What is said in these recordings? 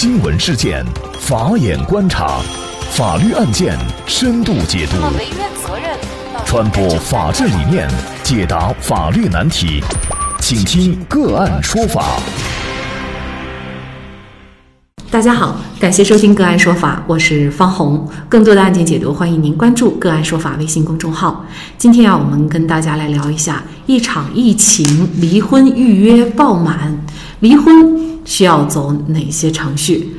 新闻事件，法眼观察，法律案件深度解读，传播法治理念，解答法律难题，请听个案说法。大家好，感谢收听个案说法，我是方红。更多的案件解读，欢迎您关注个案说法微信公众号。今天啊，我们跟大家来聊一下一场疫情，离婚预约爆满，离婚需要走哪些程序？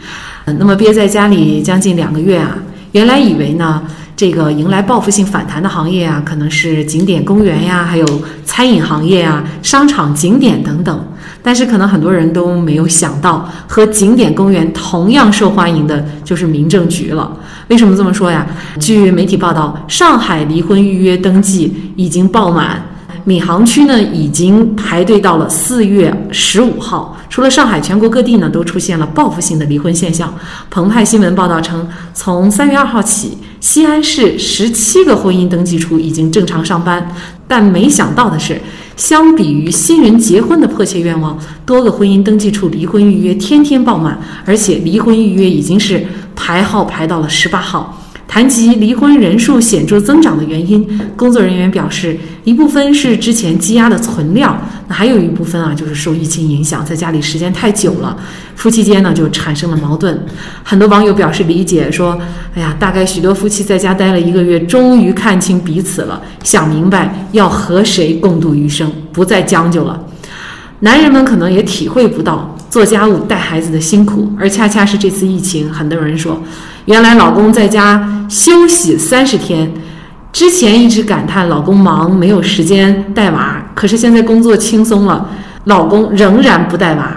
那么憋在家里将近两个月啊，原来以为呢，这个迎来报复性反弹的行业啊，可能是景点公园呀，还有餐饮行业啊，商场景点等等。但是可能很多人都没有想到，和景点公园同样受欢迎的就是民政局了。为什么这么说呀？据媒体报道，上海离婚预约登记已经爆满，闵行区呢已经排队到了四月十五号。除了上海，全国各地呢都出现了报复性的离婚现象。澎湃新闻报道称，从三月二号起，西安市十七个婚姻登记处已经正常上班，但没想到的是。相比于新人结婚的迫切愿望，多个婚姻登记处离婚预约天天爆满，而且离婚预约已经是排号排到了十八号。谈及离婚人数显著增长的原因，工作人员表示，一部分是之前积压的存量，那还有一部分啊，就是受疫情影响，在家里时间太久了，夫妻间呢就产生了矛盾。很多网友表示理解，说：“哎呀，大概许多夫妻在家待了一个月，终于看清彼此了，想明白要和谁共度余生，不再将就了。”男人们可能也体会不到做家务、带孩子的辛苦，而恰恰是这次疫情，很多人说。原来老公在家休息三十天，之前一直感叹老公忙没有时间带娃，可是现在工作轻松了，老公仍然不带娃。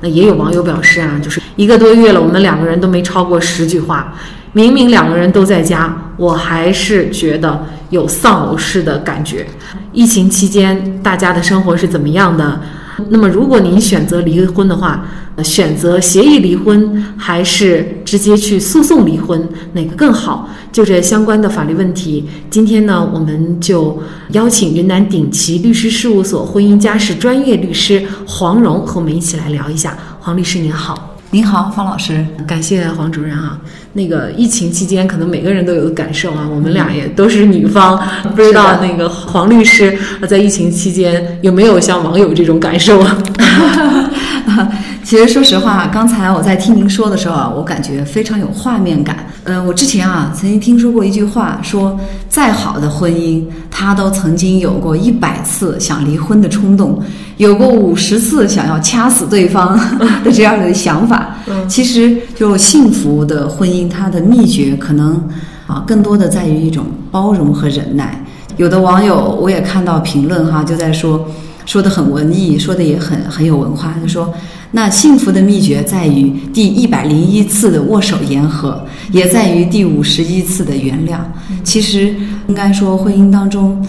那也有网友表示啊，就是一个多月了，我们两个人都没超过十句话，明明两个人都在家，我还是觉得有丧偶式的感觉。疫情期间大家的生活是怎么样的？那么如果您选择离婚的话，选择协议离婚还是直接去诉讼离婚，哪个更好？就这相关的法律问题，今天呢，我们就邀请云南鼎旗律师事务所婚姻家事专业律师黄蓉和我们一起来聊一下。黄律师您好。您好，方老师，感谢黄主任啊。那个疫情期间，可能每个人都有感受啊。我们俩也都是女方，不知道那个黄律师在疫情期间有没有像网友这种感受啊？其实说实话，刚才我在听您说的时候啊，我感觉非常有画面感。嗯，我之前啊曾经听说过一句话，说再好的婚姻，他都曾经有过一百次想离婚的冲动。有过五十次想要掐死对方的这样的想法，其实就幸福的婚姻，它的秘诀可能啊，更多的在于一种包容和忍耐。有的网友我也看到评论哈，就在说，说的很文艺，说的也很很有文化，就说那幸福的秘诀在于第一百零一次的握手言和，也在于第五十一次的原谅。其实应该说婚姻当中。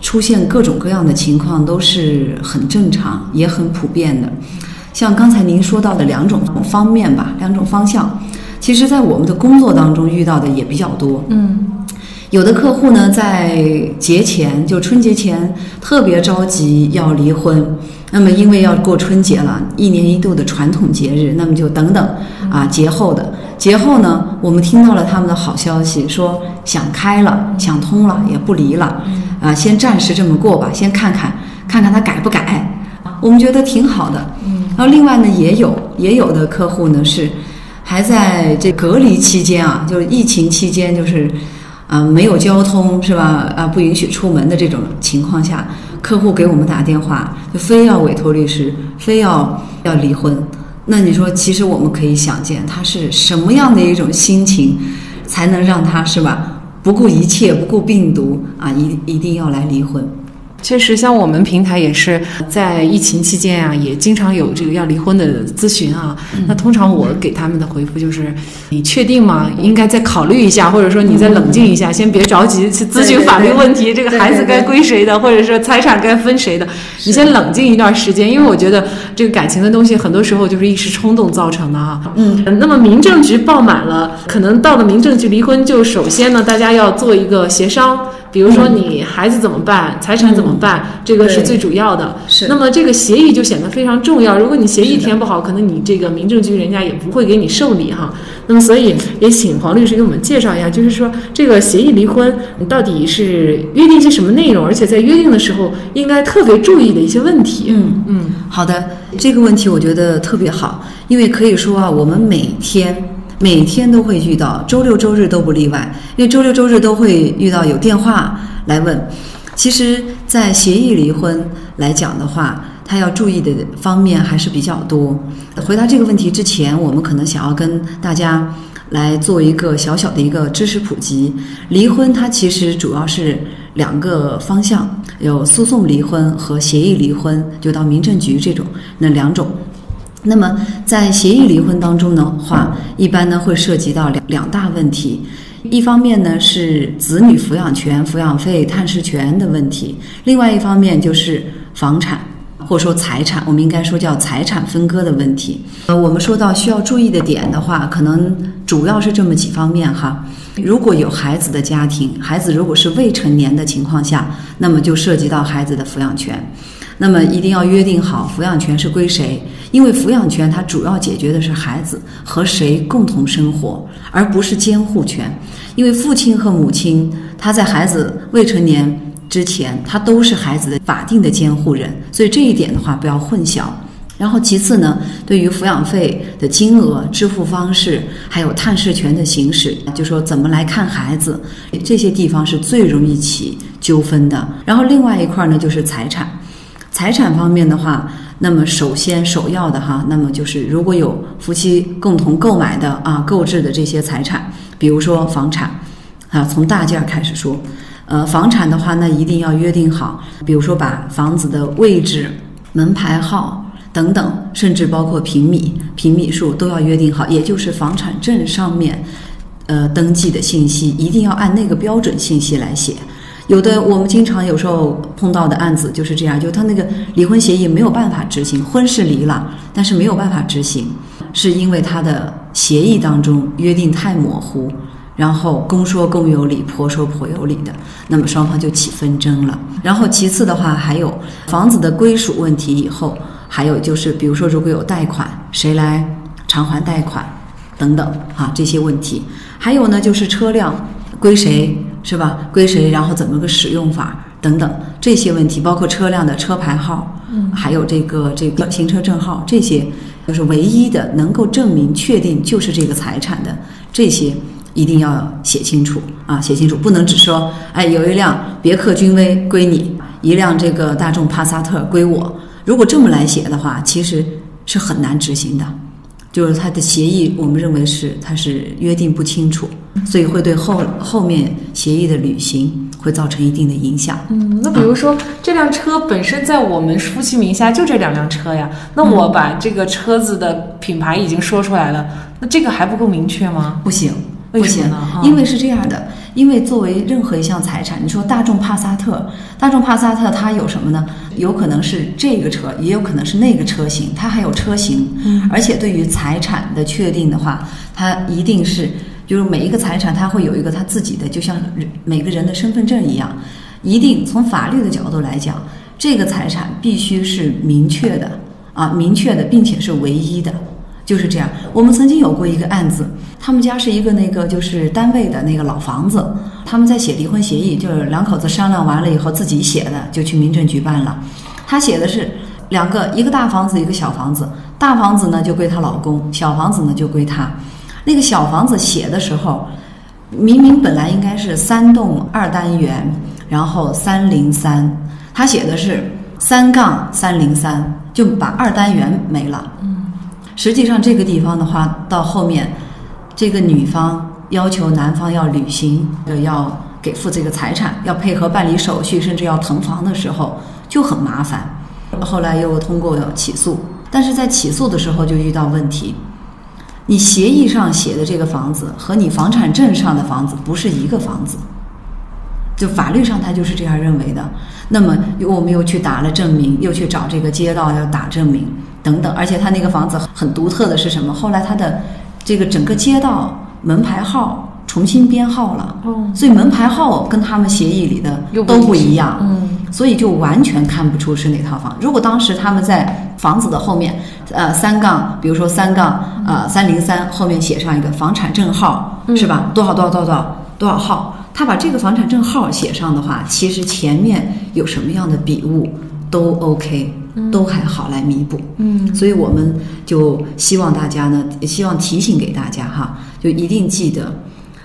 出现各种各样的情况都是很正常，也很普遍的。像刚才您说到的两种方面吧，两种方向，其实在我们的工作当中遇到的也比较多。嗯，有的客户呢，在节前，就春节前特别着急要离婚，那么因为要过春节了，一年一度的传统节日，那么就等等啊，节后的节后呢，我们听到了他们的好消息，说想开了，想通了，也不离了。啊，先暂时这么过吧，先看看，看看他改不改，我们觉得挺好的。嗯，然后另外呢，也有也有的客户呢是还在这隔离期间啊，就是疫情期间，就是啊没有交通是吧？啊不允许出门的这种情况下，客户给我们打电话，就非要委托律师，非要要离婚。那你说，其实我们可以想见，他是什么样的一种心情，才能让他是吧？不顾一切，不顾病毒啊，一一定要来离婚。确实，像我们平台也是在疫情期间啊，也经常有这个要离婚的咨询啊。那通常我给他们的回复就是：你确定吗？应该再考虑一下，或者说你再冷静一下，先别着急去咨询法律问题。这个孩子该归谁的，或者说财产该分谁的，你先冷静一段时间。因为我觉得这个感情的东西，很多时候就是一时冲动造成的啊。嗯。那么民政局爆满了，可能到了民政局离婚，就首先呢，大家要做一个协商。比如说你孩子怎么办，财产怎么办，这个是最主要的。是。那么这个协议就显得非常重要。如果你协议填不好，可能你这个民政局人家也不会给你受理哈。那么所以也请黄律师给我们介绍一下，就是说这个协议离婚到底是约定些什么内容，而且在约定的时候应该特别注意的一些问题。嗯嗯，好的，这个问题我觉得特别好，因为可以说啊，我们每天。每天都会遇到，周六周日都不例外，因为周六周日都会遇到有电话来问。其实，在协议离婚来讲的话，他要注意的方面还是比较多。回答这个问题之前，我们可能想要跟大家来做一个小小的一个知识普及。离婚它其实主要是两个方向，有诉讼离婚和协议离婚，就到民政局这种那两种。那么，在协议离婚当中的话，一般呢会涉及到两两大问题，一方面呢是子女抚养权、抚养费、探视权的问题，另外一方面就是房产或者说财产，我们应该说叫财产分割的问题。呃，我们说到需要注意的点的话，可能主要是这么几方面哈。如果有孩子的家庭，孩子如果是未成年的情况下，那么就涉及到孩子的抚养权。那么一定要约定好抚养权是归谁，因为抚养权它主要解决的是孩子和谁共同生活，而不是监护权。因为父亲和母亲他在孩子未成年之前，他都是孩子的法定的监护人，所以这一点的话不要混淆。然后其次呢，对于抚养费的金额、支付方式，还有探视权的行使，就说怎么来看孩子，这些地方是最容易起纠纷的。然后另外一块呢，就是财产。财产方面的话，那么首先首要的哈，那么就是如果有夫妻共同购买的啊购置的这些财产，比如说房产，啊从大件儿开始说，呃房产的话，那一定要约定好，比如说把房子的位置、门牌号等等，甚至包括平米、平米数都要约定好，也就是房产证上面，呃登记的信息一定要按那个标准信息来写。有的我们经常有时候碰到的案子就是这样，就他那个离婚协议没有办法执行，婚是离了，但是没有办法执行，是因为他的协议当中约定太模糊，然后公说公有理，婆说婆有理的，那么双方就起纷争了。然后其次的话，还有房子的归属问题，以后还有就是比如说如果有贷款，谁来偿还贷款等等啊这些问题，还有呢就是车辆归谁。是吧？归谁？然后怎么个使用法等等这些问题，包括车辆的车牌号，嗯，还有这个这个行车证号，这些就是唯一的能够证明确定就是这个财产的这些，一定要写清楚啊，写清楚，不能只说哎，有一辆别克君威归你，一辆这个大众帕萨特归我。如果这么来写的话，其实是很难执行的。就是他的协议，我们认为是他是约定不清楚，所以会对后后面协议的履行会造成一定的影响。嗯，那比如说这辆车本身在我们夫妻名下就这两辆车呀，那我把这个车子的品牌已经说出来了，那这个还不够明确吗？不行。不行，因为是这样的，因为作为任何一项财产，你说大众帕萨特，大众帕萨特它有什么呢？有可能是这个车，也有可能是那个车型，它还有车型。嗯，而且对于财产的确定的话，它一定是就是每一个财产它会有一个它自己的，就像每个人的身份证一样，一定从法律的角度来讲，这个财产必须是明确的啊，明确的，并且是唯一的。就是这样，我们曾经有过一个案子，他们家是一个那个就是单位的那个老房子，他们在写离婚协议，就是两口子商量完了以后自己写的，就去民政局办了。他写的是两个，一个大房子，一个小房子，大房子呢就归她老公，小房子呢就归她。那个小房子写的时候，明明本来应该是三栋二单元，然后三零三，他写的是三杠三零三，就把二单元没了。实际上，这个地方的话，到后面，这个女方要求男方要履行，呃，要给付这个财产，要配合办理手续，甚至要腾房的时候就很麻烦。后来又通过起诉，但是在起诉的时候就遇到问题，你协议上写的这个房子和你房产证上的房子不是一个房子，就法律上他就是这样认为的。那么我们又去打了证明，又去找这个街道要打证明。等等，而且他那个房子很独特的是什么？后来他的这个整个街道门牌号重重新编号了，哦所以门牌号跟他们协议里的又都不一样，嗯所以就完全看不出是哪套房。如果当时他们在房子的后面，呃，三杠，比如说三杠，呃，三零三后面写上一个房产证号，是吧？多少多少多少多少号？他把这个房产证号写上的话，其实前面有什么样的笔误都 OK，都还好来弥补。嗯所以我们就希望大家呢，也希望提醒给大家哈，就一定记得，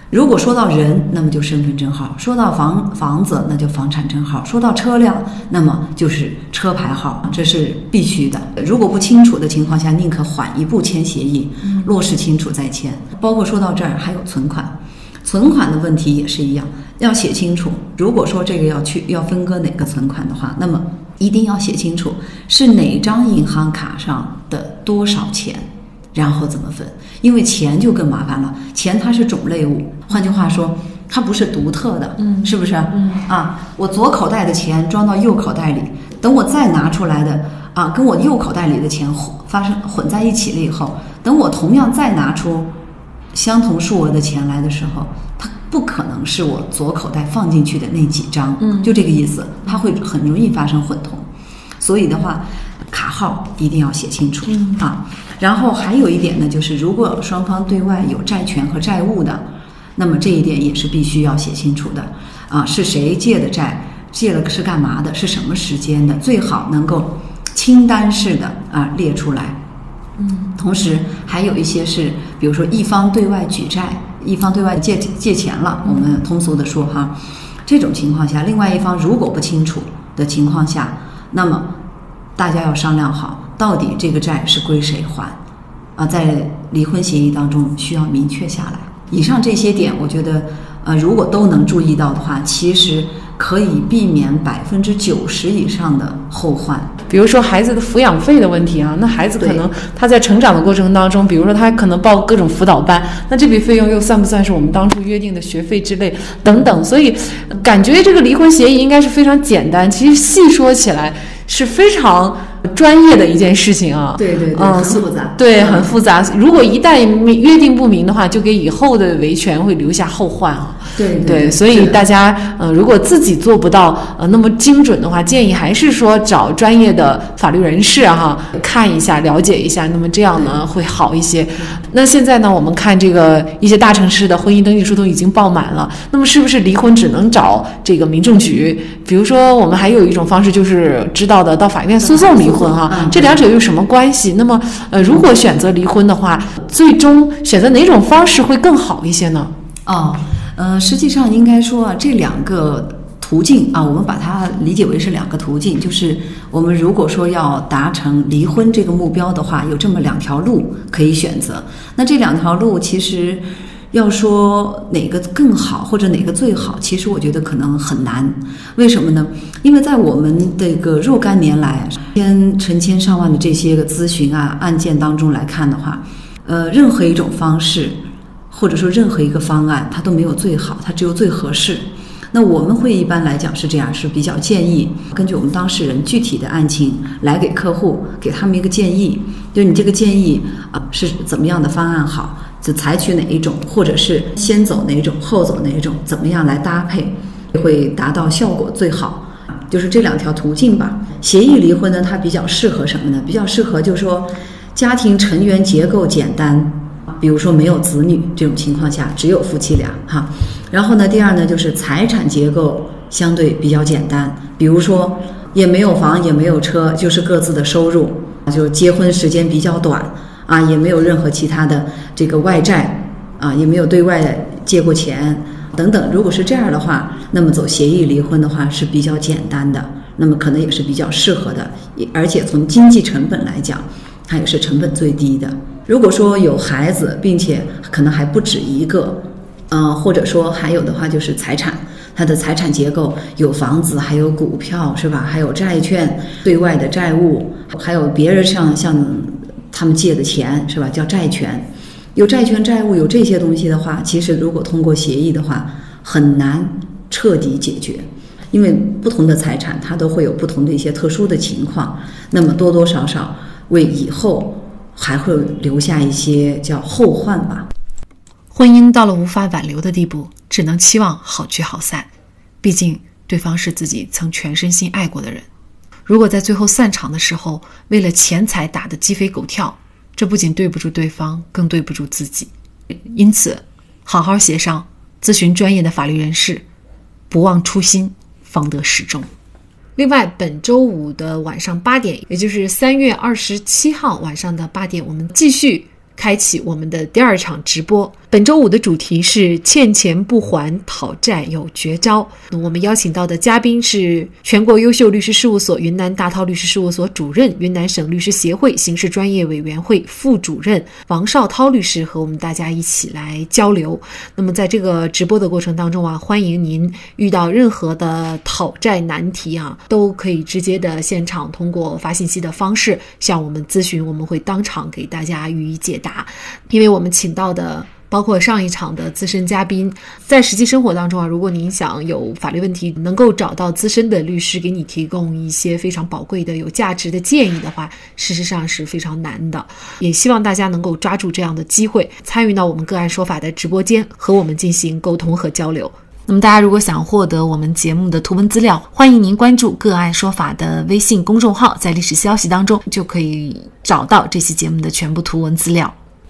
如果说到人，那么就身份证号；说到房房子，那就房产证号；说到车辆，那么就是车牌号，这是必须的。如果不清楚的情况下，宁可缓一步签协议，落实清楚再签。包括说到这儿，还有存款。存款的问题也是一样，要写清楚。如果说这个要去要分割哪个存款的话，那么一定要写清楚是哪张银行卡上的多少钱，然后怎么分。因为钱就更麻烦了，钱它是种类物，换句话说，它不是独特的，嗯是不是？嗯啊，我左口袋的钱装到右口袋里，等我再拿出来的啊，跟我右口袋里的钱混发生混在一起了以后，等我同样再拿出相同数额的钱来的时候，它不可能是我左口袋放进去的那几张，嗯就这个意思，它会很容易发生混同。所以的话，卡号一定要写清楚、嗯啊。然后还有一点呢，就是如果双方对外有债权和债务的，那么这一点也是必须要写清楚的啊，是谁借的债，借了是干嘛的，是什么时间的，最好能够清单式的啊列出来。嗯。同时还有一些是，比如说一方对外举债，一方对外借借钱了，我们通俗的说哈，这种情况下，另外一方如果不清楚的情况下，那么大家要商量好，到底这个债是归谁还，啊，在离婚协议当中需要明确下来。以上这些点，我觉得，呃，如果都能注意到的话，其实可以避免百分之九十以上的后患。比如说孩子的抚养费的问题啊，那孩子可能他在成长的过程当中，比如说他可能报各种辅导班，那这笔费用又算不算是我们当初约定的学费之类等等？所以呃感觉这个离婚协议应该是非常简单，其实细说起来是非常专业的一件事情啊。对对对，嗯很复杂。对，嗯很复杂。如果一旦约定不明的话，就给以后的维权会留下后患啊。对对，所以大家呃，如果自己做不到呃那么精准的话，建议还是说找专业的法律人士啊哈看一下、了解一下，那么这样呢会好一些。那现在呢，我们看这个一些大城市的婚姻登记书都已经爆满了，那么是不是离婚只能找这个民政局？比如说，我们还有一种方式就是知道的到法院诉讼离婚哈、嗯这两者有什么关系？那么呃，如果选择离婚的话，最终选择哪种方式会更好一些呢？哦，呃，实际上应该说啊，这两个途径啊，我们把它理解为是两个途径，就是我们如果说要达成离婚这个目标的话，有这么两条路可以选择。那这两条路其实。要说哪个更好或者哪个最好，其实我觉得可能很难。为什么呢？因为在我们这个若干年来，千成千上万的这些个咨询啊案件当中来看的话，呃，任何一种方式或者说任何一个方案，它都没有最好，它只有最合适。那我们会一般来讲是这样，是比较建议根据我们当事人具体的案情来给客户给他们一个建议，就你这个建议啊是怎么样的方案好，就采取哪一种，或者是先走哪一种，后走哪一种，怎么样来搭配，会达到效果最好。就是这两条途径吧。协议离婚呢，它比较适合什么呢？比较适合就是说家庭成员结构简单，比如说没有子女这种情况下，只有夫妻俩哈。然后呢，第二呢就是财产结构相对比较简单，比如说也没有房也没有车，就是各自的收入，就结婚时间比较短啊，也没有任何其他的这个外债啊，也没有对外借过钱等等。如果是这样的话，那么走协议离婚的话是比较简单的，那么可能也是比较适合的，而且从经济成本来讲，它也是成本最低的。如果说有孩子，并且可能还不止一个，呃，或者说还有的话就是财产，它的财产结构有房子，还有股票，是吧？还有债券、对外的债务，还有别人向向他们借的钱，是吧？叫债权。有债权、债务，有这些东西的话，其实如果通过协议的话，很难彻底解决，因为不同的财产它都会有不同的一些特殊的情况，那么多多少少为以后还会留下一些叫后患吧。婚姻到了无法挽留的地步，只能期望好聚好散。毕竟对方是自己曾全身心爱过的人。如果在最后散场的时候，为了钱财打得鸡飞狗跳，这不仅对不住对方，更对不住自己。因此，好好协商，咨询专业的法律人士，不忘初心，方得始终。另外，本周五的晚上八点，也就是三月二十七号晚上的八点，我们继续。开启我们的第二场直播。本周五的主题是欠钱不还讨债有绝招。我们邀请到的嘉宾是全国优秀律师事务所云南大韬律师事务所主任、云南省律师协会刑事专业委员会副主任王绍涛律师，和我们大家一起来交流。那么在这个直播的过程当中啊，欢迎您遇到任何的讨债难题啊，都可以直接的现场通过发信息的方式向我们咨询，我们会当场给大家予以解答。因为我们请到的。包括上一场的资深嘉宾，在实际生活当中啊，如果您想有法律问题能够找到资深的律师给你提供一些非常宝贵的、有价值的建议的话，事实上是非常难的。也希望大家能够抓住这样的机会，参与到我们个案说法的直播间，和我们进行沟通和交流。那么，大家如果想获得我们节目的图文资料，欢迎您关注“个案说法”的微信公众号，在历史消息当中就可以找到这期节目的全部图文资料。